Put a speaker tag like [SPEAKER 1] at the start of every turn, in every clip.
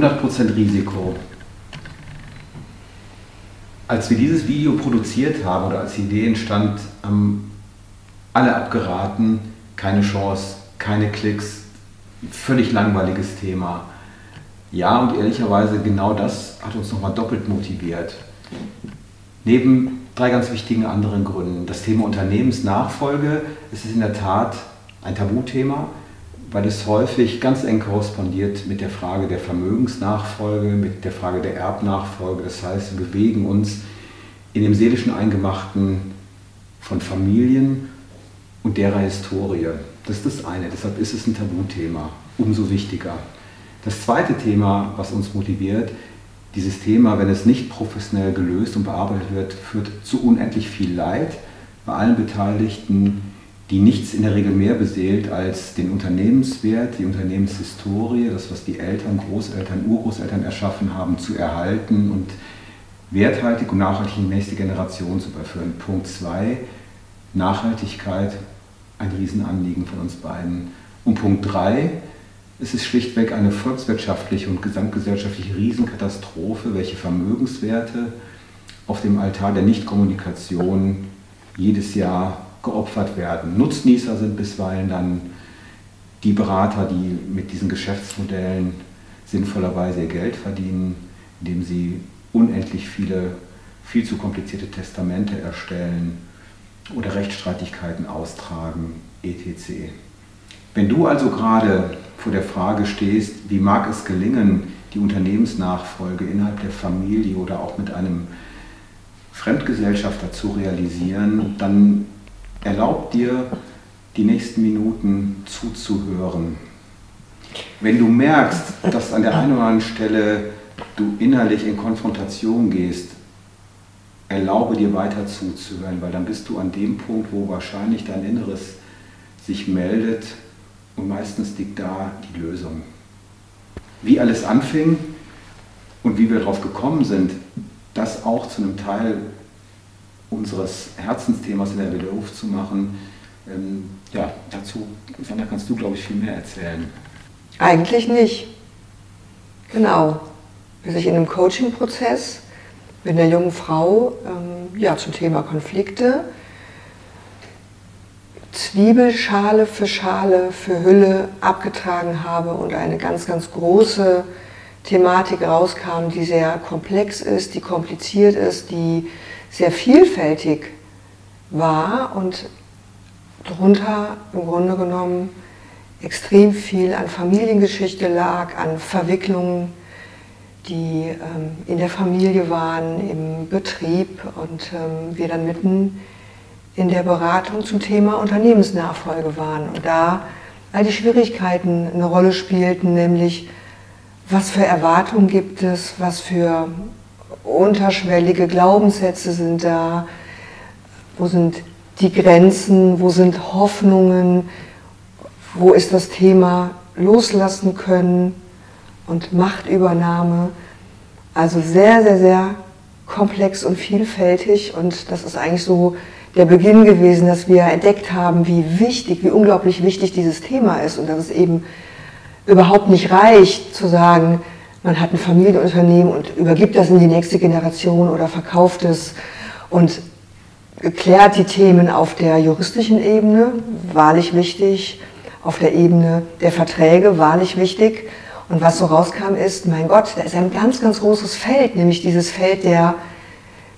[SPEAKER 1] 100% Risiko. Als wir dieses Video produziert haben oder als die Idee entstand, haben alle abgeraten, keine Chance, keine Klicks, völlig langweiliges Thema. Ja, und ehrlicherweise genau das hat uns nochmal doppelt motiviert. Neben drei ganz wichtigen anderen Gründen. Das Thema Unternehmensnachfolge, es ist in der Tat ein Tabuthema weil es häufig ganz eng korrespondiert mit der Frage der Vermögensnachfolge, mit der Frage der Erbnachfolge. Das heißt, wir bewegen uns in dem seelischen Eingemachten von Familien und derer Historie. Das ist das eine, deshalb ist es ein Tabuthema, umso wichtiger. Das zweite Thema, was uns motiviert, dieses Thema, wenn es nicht professionell gelöst und bearbeitet wird, führt zu unendlich viel Leid bei allen Beteiligten, die nichts in der Regel mehr beseelt als den Unternehmenswert, die Unternehmenshistorie, das, was die Eltern, Großeltern, Urgroßeltern erschaffen haben, zu erhalten und werthaltig und nachhaltig in die nächste Generation zu überführen. Punkt 2, Nachhaltigkeit, ein Riesenanliegen von uns beiden. Und Punkt 3, es ist schlichtweg eine volkswirtschaftliche und gesamtgesellschaftliche Riesenkatastrophe, welche Vermögenswerte auf dem Altar der Nichtkommunikation jedes Jahr geopfert werden. Nutznießer sind bisweilen dann die Berater, die mit diesen Geschäftsmodellen sinnvollerweise ihr Geld verdienen, indem sie unendlich viele, viel zu komplizierte Testamente erstellen oder Rechtsstreitigkeiten austragen, etc. Wenn du also gerade vor der Frage stehst, wie mag es gelingen, die Unternehmensnachfolge innerhalb der Familie oder auch mit einem Fremdgesellschafter zu realisieren, dann erlaubt dir, die nächsten Minuten zuzuhören. Wenn du merkst, dass an der einen oder anderen Stelle du innerlich in Konfrontation gehst, erlaube dir weiter zuzuhören, weil dann bist du an dem Punkt, wo wahrscheinlich dein Inneres sich meldet und meistens liegt da die Lösung. Wie alles anfing und wie wir darauf gekommen sind, das auch zu einem Teil unseres Herzensthemas in der Widerruf zu machen. Ähm, ja, dazu, Sandra, kannst du, glaube ich, viel mehr erzählen.
[SPEAKER 2] Eigentlich nicht. Genau. Bis ich in einem Coaching-Prozess mit einer jungen Frau ähm, ja, zum Thema Konflikte Zwiebelschale für Schale für Hülle abgetragen habe und eine ganz, ganz große Thematik rauskam, die sehr komplex ist, die kompliziert ist, die sehr vielfältig war und darunter im Grunde genommen extrem viel an Familiengeschichte lag, an Verwicklungen, die ähm, in der Familie waren, im Betrieb und ähm, wir dann mitten in der Beratung zum Thema Unternehmensnachfolge waren. Und da all die Schwierigkeiten eine Rolle spielten, nämlich was für Erwartungen gibt es, was für unterschwellige Glaubenssätze sind da, wo sind die Grenzen, wo sind Hoffnungen, wo ist das Thema loslassen können und Machtübernahme. Also sehr, sehr, sehr komplex und vielfältig. Und das ist eigentlich so der Beginn gewesen, dass wir entdeckt haben, wie wichtig, wie unglaublich wichtig dieses Thema ist. Und dass es eben überhaupt nicht reicht zu sagen, man hat ein Familienunternehmen und übergibt das in die nächste Generation oder verkauft es und klärt die Themen auf der juristischen Ebene, wahrlich wichtig, auf der Ebene der Verträge, wahrlich wichtig. Und was so rauskam ist, mein Gott, da ist ein ganz, ganz großes Feld, nämlich dieses Feld der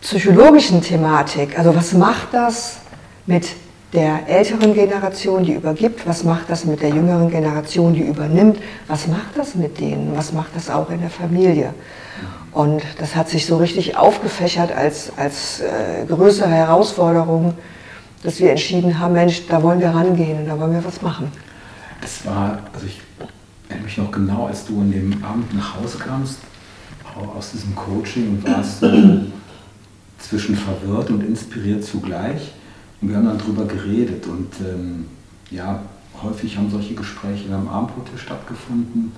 [SPEAKER 2] psychologischen Thematik. Also was macht das mit der älteren Generation, die übergibt, was macht das mit der jüngeren Generation, die übernimmt, was macht das mit denen, was macht das auch in der Familie. Und das hat sich so richtig aufgefächert als, als äh, größere Herausforderung, dass wir entschieden haben, Mensch, da wollen wir rangehen und da wollen wir was machen.
[SPEAKER 1] Es war, also ich erinnere mich noch genau, als du an dem Abend nach Hause kamst, aus diesem Coaching und warst so zwischen verwirrt und inspiriert zugleich. Und wir haben dann darüber geredet und ähm, ja, häufig haben solche Gespräche am Abendbrottisch stattgefunden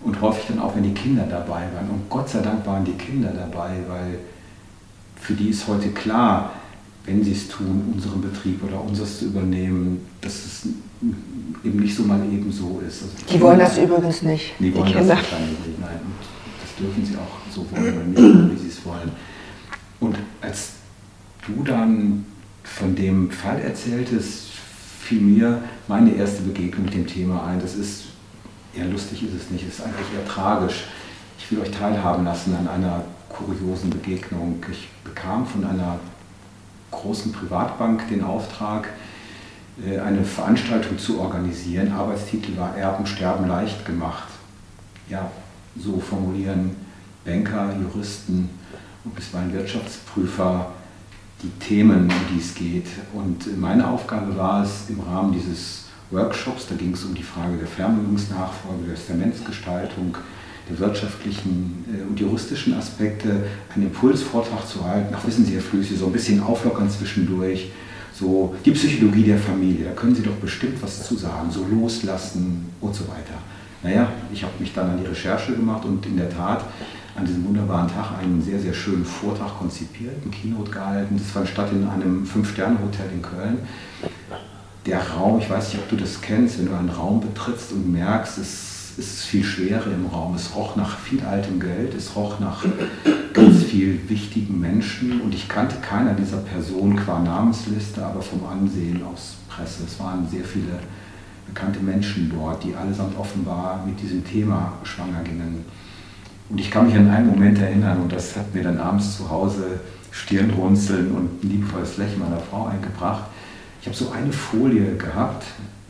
[SPEAKER 1] und häufig dann auch, wenn die Kinder dabei waren. Und Gott sei Dank waren die Kinder dabei, weil für die ist heute klar, wenn sie es tun, unseren Betrieb oder unseres zu übernehmen, dass es eben nicht so mal eben so ist.
[SPEAKER 2] Also die, die wollen das übrigens nicht.
[SPEAKER 1] Die wollen die das nicht, nein. Und das dürfen sie auch so wollen oder nicht, wie sie es wollen. Und als du dann von dem Fall erzähltest, fiel mir meine erste Begegnung mit dem Thema ein. Das ist, ja lustig ist es nicht, es ist eigentlich eher tragisch. Ich will euch teilhaben lassen an einer kuriosen Begegnung. Ich bekam von einer großen Privatbank den Auftrag, äh, eine Veranstaltung zu organisieren. Arbeitstitel war Erben, Sterben leicht gemacht. Ja, so formulieren Banker, Juristen und bisweilen Wirtschaftsprüfer die Themen, um die es geht. Und meine Aufgabe war es im Rahmen dieses Workshops, da ging es um die Frage der Vermögensnachfolge, der Testamentsgestaltung, der wirtschaftlichen äh, und juristischen Aspekte, einen Impulsvortrag zu halten. Ach, wissen Sie, Herr Flüsse, so ein bisschen auflockern zwischendurch. So die Psychologie der Familie, da können Sie doch bestimmt was zu sagen, so loslassen und so weiter. Naja, ich habe mich dann an die Recherche gemacht und in der Tat an diesem wunderbaren Tag einen sehr, sehr schönen Vortrag konzipiert, einen Keynote gehalten. Das fand statt in einem Fünf-Sterne-Hotel in Köln. Der Raum, ich weiß nicht, ob du das kennst, wenn du einen Raum betrittst und merkst, es ist viel Schwere im Raum. Es roch nach viel altem Geld, es roch nach ganz viel wichtigen Menschen und ich kannte keiner dieser Personen qua Namensliste, aber vom Ansehen aus Presse. Es waren sehr viele bekannte Menschen dort, die allesamt offenbar mit diesem Thema schwanger gingen. Und ich kann mich an einen Moment erinnern, und das hat mir dann abends zu Hause Stirnrunzeln und ein liebevolles Lächeln meiner Frau eingebracht. Ich habe so eine Folie gehabt,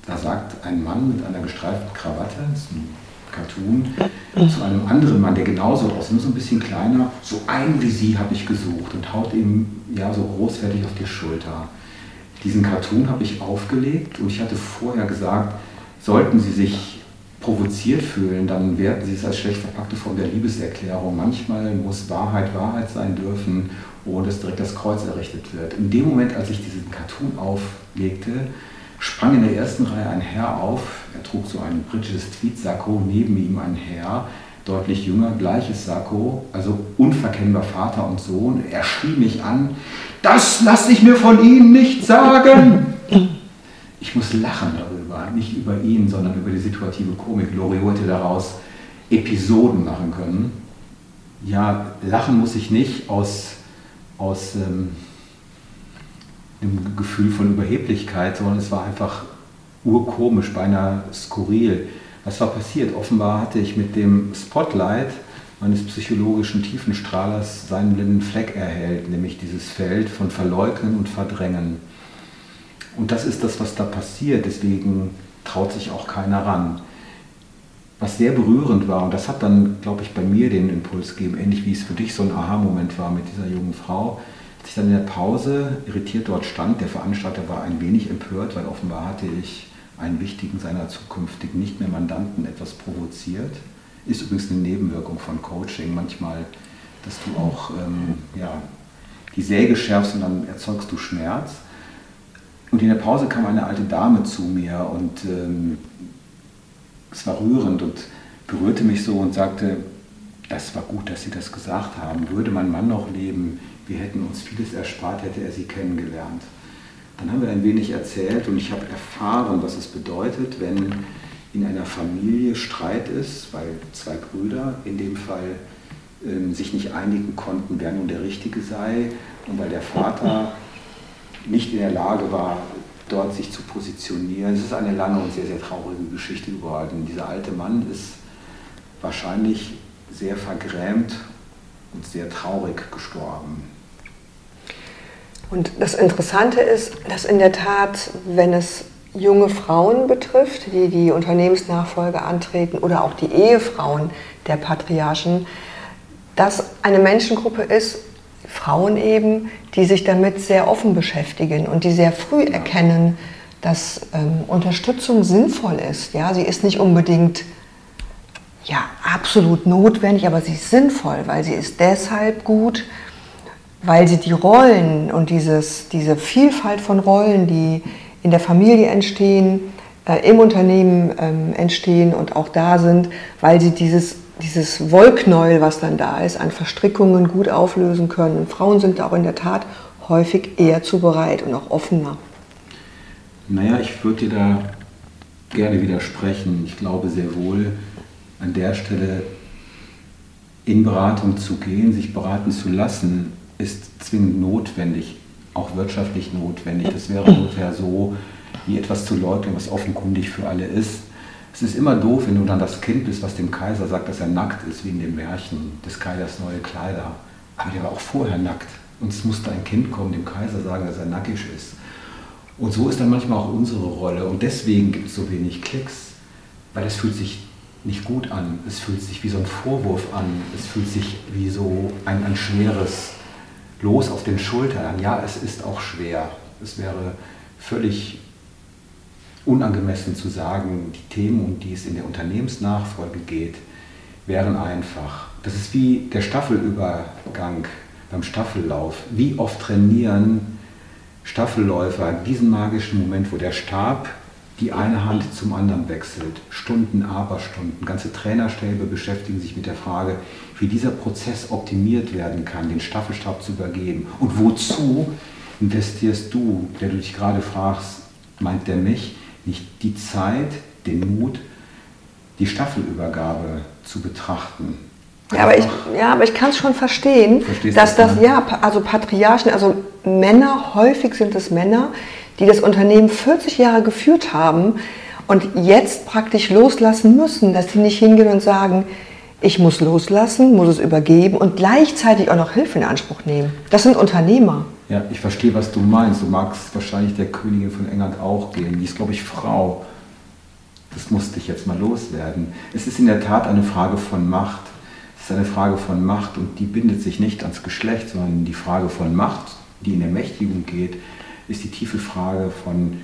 [SPEAKER 1] da sagt ein Mann mit einer gestreiften Krawatte, das ist ein Cartoon, zu einem anderen Mann, der genauso aussieht, nur so ein bisschen kleiner, so ein wie sie habe ich gesucht und haut ihm ja so großfertig auf die Schulter. Diesen Cartoon habe ich aufgelegt und ich hatte vorher gesagt, sollten Sie sich provoziert fühlen, dann werten sie es als schlecht verpackte Form der Liebeserklärung. Manchmal muss Wahrheit Wahrheit sein dürfen, ohne dass direkt das Kreuz errichtet wird. In dem Moment, als ich diesen Cartoon auflegte, sprang in der ersten Reihe ein Herr auf. Er trug so ein britisches Tweetsacko, neben ihm ein Herr, deutlich jünger, gleiches Sakko, also unverkennbar Vater und Sohn. Er schrie mich an, das lasse ich mir von Ihnen nicht sagen. Ich muss lachen darüber, nicht über ihn, sondern über die situative Komik. Lori hätte daraus Episoden machen können. Ja, lachen muss ich nicht aus, aus ähm, einem Gefühl von Überheblichkeit, sondern es war einfach urkomisch, beinahe skurril. Was war passiert? Offenbar hatte ich mit dem Spotlight meines psychologischen Tiefenstrahlers seinen blinden Fleck erhellt, nämlich dieses Feld von Verleugnen und Verdrängen. Und das ist das, was da passiert. Deswegen traut sich auch keiner ran. Was sehr berührend war, und das hat dann, glaube ich, bei mir den Impuls gegeben, ähnlich wie es für dich so ein Aha-Moment war mit dieser jungen Frau, als ich dann in der Pause irritiert dort stand, der Veranstalter war ein wenig empört, weil offenbar hatte ich einen wichtigen seiner zukünftigen nicht mehr Mandanten etwas provoziert. Ist übrigens eine Nebenwirkung von Coaching manchmal, dass du auch ähm, ja, die Säge schärfst und dann erzeugst du Schmerz. Und in der Pause kam eine alte Dame zu mir und ähm, es war rührend und berührte mich so und sagte, das war gut, dass Sie das gesagt haben. Würde mein Mann noch leben, wir hätten uns vieles erspart, hätte er Sie kennengelernt. Dann haben wir ein wenig erzählt und ich habe erfahren, was es bedeutet, wenn in einer Familie Streit ist, weil zwei Brüder in dem Fall ähm, sich nicht einigen konnten, wer nun der Richtige sei und weil der Vater nicht in der Lage war, dort sich zu positionieren. Es ist eine lange und sehr, sehr traurige Geschichte geworden. Dieser alte Mann ist wahrscheinlich sehr vergrämt und sehr traurig gestorben.
[SPEAKER 2] Und das Interessante ist, dass in der Tat, wenn es junge Frauen betrifft, die die Unternehmensnachfolge antreten oder auch die Ehefrauen der Patriarchen, das eine Menschengruppe ist, Frauen eben, die sich damit sehr offen beschäftigen und die sehr früh erkennen, dass ähm, Unterstützung sinnvoll ist. Ja, sie ist nicht unbedingt ja, absolut notwendig, aber sie ist sinnvoll, weil sie ist deshalb gut, weil sie die Rollen und dieses, diese Vielfalt von Rollen, die in der Familie entstehen, im Unternehmen ähm, entstehen und auch da sind, weil sie dieses dieses Wollknäuel, was dann da ist, an Verstrickungen gut auflösen können. Frauen sind da auch in der Tat häufig eher zu bereit und auch offener.
[SPEAKER 1] Naja, ich würde dir da gerne widersprechen. Ich glaube sehr wohl, an der Stelle in Beratung zu gehen, sich beraten zu lassen, ist zwingend notwendig, auch wirtschaftlich notwendig. Das wäre ungefähr so, wie etwas zu leugnen, was offenkundig für alle ist. Es ist immer doof, wenn du dann das Kind bist, was dem Kaiser sagt, dass er nackt ist, wie in dem Märchen des Kaisers neue Kleider. Aber der war auch vorher nackt. Und es musste ein Kind kommen, dem Kaiser sagen, dass er nackig ist. Und so ist dann manchmal auch unsere Rolle. Und deswegen gibt es so wenig Klicks, weil es fühlt sich nicht gut an. Es fühlt sich wie so ein Vorwurf an. Es fühlt sich wie so ein, ein schweres Los auf den Schultern an. Ja, es ist auch schwer. Es wäre völlig unangemessen zu sagen, die Themen, um die es in der Unternehmensnachfolge geht, wären einfach. Das ist wie der Staffelübergang beim Staffellauf. Wie oft trainieren Staffelläufer diesen magischen Moment, wo der Stab die eine Hand zum anderen wechselt. Stunden, Aberstunden. Ganze Trainerstäbe beschäftigen sich mit der Frage, wie dieser Prozess optimiert werden kann, den Staffelstab zu übergeben. Und wozu investierst du, der du dich gerade fragst, meint der mich, nicht die Zeit, den Mut, die Staffelübergabe zu betrachten?
[SPEAKER 2] Ja, aber ich, ja, aber ich kann es schon verstehen,
[SPEAKER 1] Verstehst
[SPEAKER 2] dass das,
[SPEAKER 1] ne?
[SPEAKER 2] ja, also Patriarchen, also Männer, häufig sind es Männer, die das Unternehmen 40 Jahre geführt haben und jetzt praktisch loslassen müssen, dass sie nicht hingehen und sagen, ich muss loslassen, muss es übergeben und gleichzeitig auch noch Hilfe in Anspruch nehmen. Das sind Unternehmer.
[SPEAKER 1] Ja, ich verstehe, was du meinst. Du magst wahrscheinlich der Königin von England auch gehen. Die ist, glaube ich, Frau. Das musste ich jetzt mal loswerden. Es ist in der Tat eine Frage von Macht. Es ist eine Frage von Macht und die bindet sich nicht ans Geschlecht, sondern die Frage von Macht, die in Ermächtigung geht, ist die tiefe Frage von,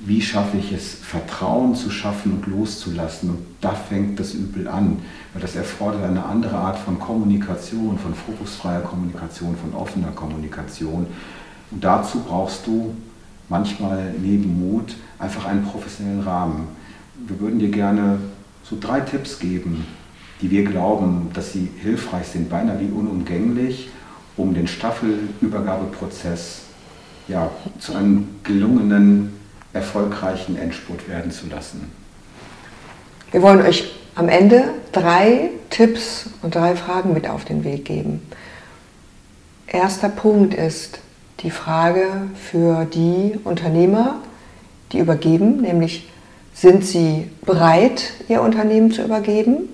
[SPEAKER 1] wie schaffe ich es, Vertrauen zu schaffen und loszulassen. Und da fängt das Übel an, weil das erfordert eine andere Art von Kommunikation, von fokusfreier Kommunikation, von offener Kommunikation. Und dazu brauchst du manchmal neben Mut einfach einen professionellen Rahmen. Wir würden dir gerne so drei Tipps geben, die wir glauben, dass sie hilfreich sind, beinahe wie unumgänglich, um den Staffelübergabeprozess ja, zu einem gelungenen, erfolgreichen Endspurt werden zu lassen.
[SPEAKER 2] Wir wollen euch am Ende drei Tipps und drei Fragen mit auf den Weg geben. Erster Punkt ist die Frage für die Unternehmer, die übergeben, nämlich sind sie bereit, ihr Unternehmen zu übergeben?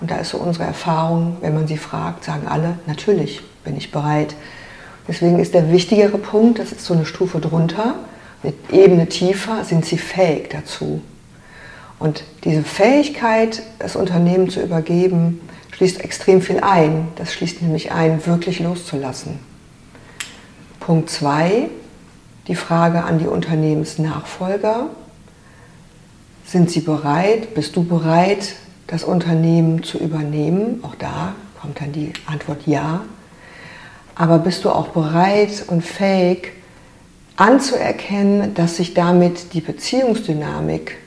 [SPEAKER 2] Und da ist so unsere Erfahrung, wenn man sie fragt, sagen alle, natürlich bin ich bereit. Deswegen ist der wichtigere Punkt, das ist so eine Stufe drunter, eine Ebene tiefer, sind sie fähig dazu. Und diese Fähigkeit, das Unternehmen zu übergeben, schließt extrem viel ein. Das schließt nämlich ein, wirklich loszulassen. Punkt 2, die Frage an die Unternehmensnachfolger. Sind sie bereit? Bist du bereit, das Unternehmen zu übernehmen? Auch da kommt dann die Antwort ja. Aber bist du auch bereit und fähig anzuerkennen, dass sich damit die Beziehungsdynamik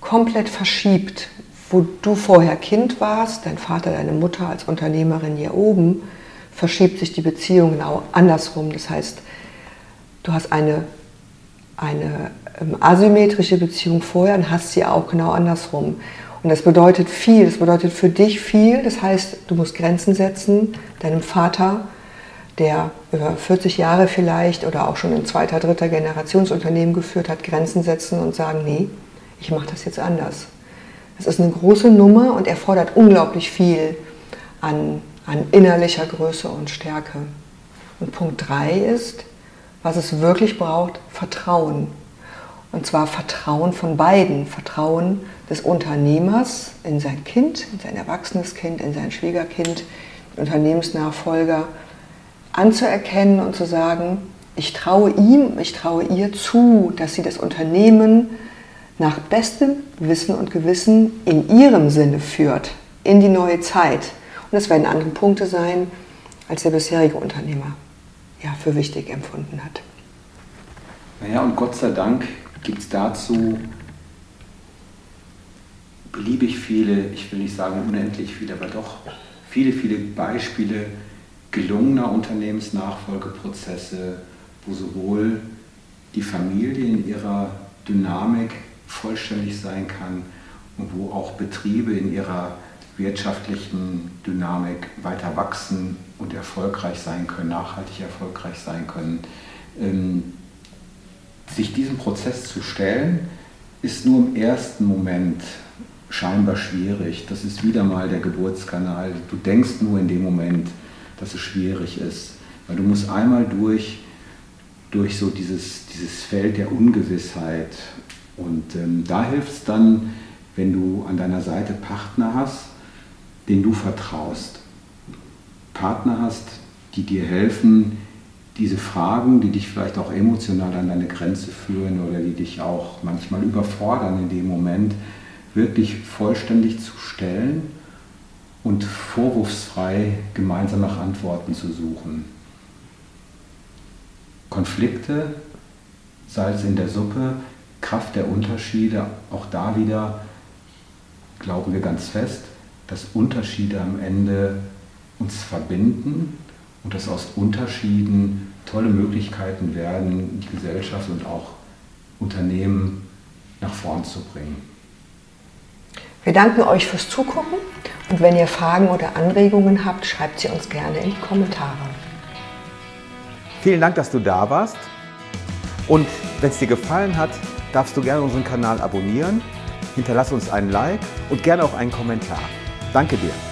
[SPEAKER 2] komplett verschiebt, wo du vorher Kind warst, dein Vater, deine Mutter als Unternehmerin hier oben, verschiebt sich die Beziehung genau andersrum. Das heißt, du hast eine, eine ähm, asymmetrische Beziehung vorher und hast sie auch genau andersrum. Und das bedeutet viel, das bedeutet für dich viel. Das heißt, du musst Grenzen setzen, deinem Vater, der über 40 Jahre vielleicht oder auch schon in zweiter, dritter Generationsunternehmen geführt hat, Grenzen setzen und sagen, nee, ich mache das jetzt anders. Das ist eine große Nummer und erfordert unglaublich viel an, an innerlicher Größe und Stärke. Und Punkt 3 ist, was es wirklich braucht, Vertrauen. Und zwar Vertrauen von beiden. Vertrauen des Unternehmers in sein Kind, in sein erwachsenes Kind, in sein Schwiegerkind, Unternehmensnachfolger anzuerkennen und zu sagen, ich traue ihm, ich traue ihr zu, dass sie das Unternehmen nach bestem Wissen und Gewissen in ihrem Sinne führt, in die neue Zeit. Und das werden andere Punkte sein, als der bisherige Unternehmer ja, für wichtig empfunden hat.
[SPEAKER 1] Naja, und Gott sei Dank gibt es dazu beliebig viele, ich will nicht sagen unendlich viele, aber doch viele, viele Beispiele, gelungener Unternehmensnachfolgeprozesse, wo sowohl die Familie in ihrer Dynamik vollständig sein kann und wo auch Betriebe in ihrer wirtschaftlichen Dynamik weiter wachsen und erfolgreich sein können, nachhaltig erfolgreich sein können. Ähm, sich diesem Prozess zu stellen, ist nur im ersten Moment scheinbar schwierig. Das ist wieder mal der Geburtskanal. Du denkst nur in dem Moment, dass es schwierig ist. Weil du musst einmal durch, durch so dieses, dieses Feld der Ungewissheit. Und ähm, da hilft es dann, wenn du an deiner Seite Partner hast, denen du vertraust. Partner hast, die dir helfen, diese Fragen, die dich vielleicht auch emotional an deine Grenze führen oder die dich auch manchmal überfordern in dem Moment, wirklich vollständig zu stellen und vorwurfsfrei gemeinsam nach Antworten zu suchen. Konflikte, Salz in der Suppe, Kraft der Unterschiede, auch da wieder glauben wir ganz fest, dass Unterschiede am Ende uns verbinden und dass aus Unterschieden tolle Möglichkeiten werden, die Gesellschaft und auch Unternehmen nach vorn zu bringen.
[SPEAKER 2] Wir danken euch fürs Zugucken und wenn ihr Fragen oder Anregungen habt, schreibt sie uns gerne in die Kommentare.
[SPEAKER 3] Vielen Dank, dass du da warst. Und wenn es dir gefallen hat, darfst du gerne unseren Kanal abonnieren, hinterlass uns einen Like und gerne auch einen Kommentar. Danke dir.